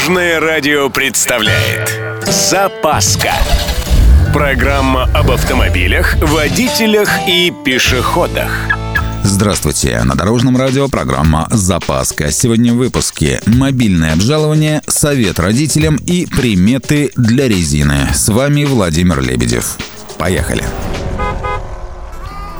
Дорожное радио представляет Запаска Программа об автомобилях, водителях и пешеходах Здравствуйте! На Дорожном радио программа «Запаска». Сегодня в выпуске «Мобильное обжалование», «Совет родителям» и «Приметы для резины». С вами Владимир Лебедев. Поехали!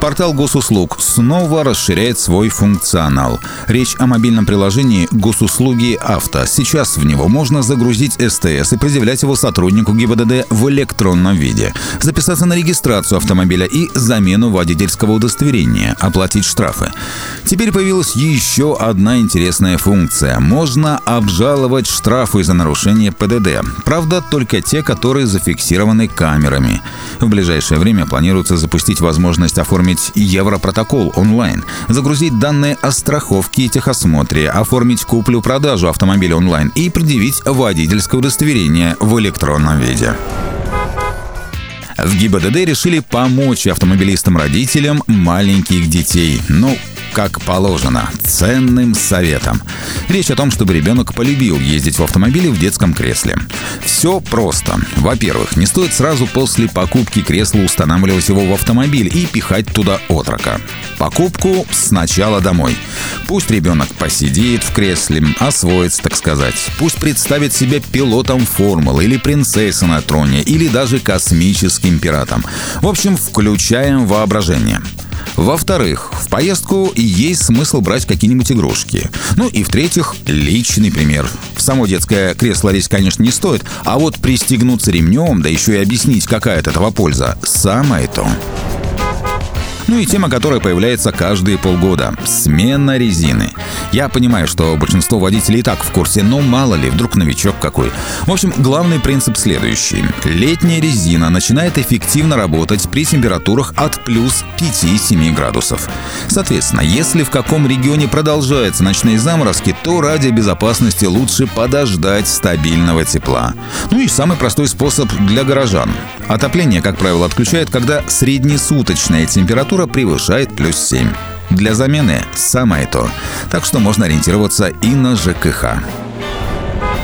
Портал госуслуг снова расширяет свой функционал. Речь о мобильном приложении «Госуслуги авто». Сейчас в него можно загрузить СТС и предъявлять его сотруднику ГИБДД в электронном виде, записаться на регистрацию автомобиля и замену водительского удостоверения, оплатить штрафы. Теперь появилась еще одна интересная функция. Можно обжаловать штрафы за нарушение ПДД. Правда, только те, которые зафиксированы камерами. В ближайшее время планируется запустить возможность оформить оформить Европротокол онлайн, загрузить данные о страховке и техосмотре, оформить куплю-продажу автомобиля онлайн и предъявить водительское удостоверение в электронном виде. В ГИБДД решили помочь автомобилистам-родителям маленьких детей. Ну, как положено, ценным советом. Речь о том, чтобы ребенок полюбил ездить в автомобиле в детском кресле. Все просто. Во-первых, не стоит сразу после покупки кресла устанавливать его в автомобиль и пихать туда отрока. Покупку сначала домой. Пусть ребенок посидит в кресле, освоится, так сказать. Пусть представит себя пилотом формулы или принцессой на троне, или даже космическим пиратом. В общем, включаем воображение. Во-вторых, в поездку есть смысл брать какие-нибудь игрушки. Ну и в-третьих, личный пример. В само детское кресло лезть, конечно, не стоит, а вот пристегнуться ремнем, да еще и объяснить, какая от этого польза, самое то. Ну и тема, которая появляется каждые полгода – смена резины. Я понимаю, что большинство водителей и так в курсе, но мало ли, вдруг новичок какой. В общем, главный принцип следующий. Летняя резина начинает эффективно работать при температурах от плюс 5-7 градусов. Соответственно, если в каком регионе продолжаются ночные заморозки, то ради безопасности лучше подождать стабильного тепла. Ну и самый простой способ для горожан. Отопление, как правило, отключают, когда среднесуточная температура превышает плюс 7. Для замены самое то, так что можно ориентироваться и на ЖКХ.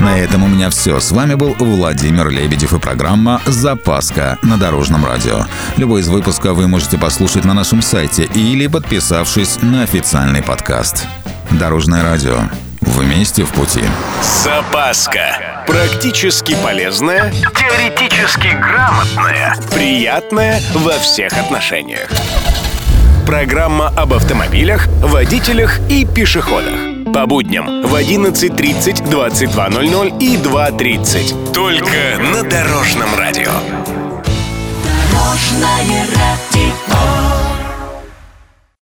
На этом у меня все. С вами был Владимир Лебедев и программа «Запаска» на Дорожном радио. Любой из выпусков вы можете послушать на нашем сайте или подписавшись на официальный подкаст. Дорожное радио. Вместе в пути. Запаска. Практически полезная, теоретически грамотная, приятная во всех отношениях. Программа об автомобилях, водителях и пешеходах. По будням в 11.30, 22.00 и 2.30. Только на Дорожном радио. Дорожное радио.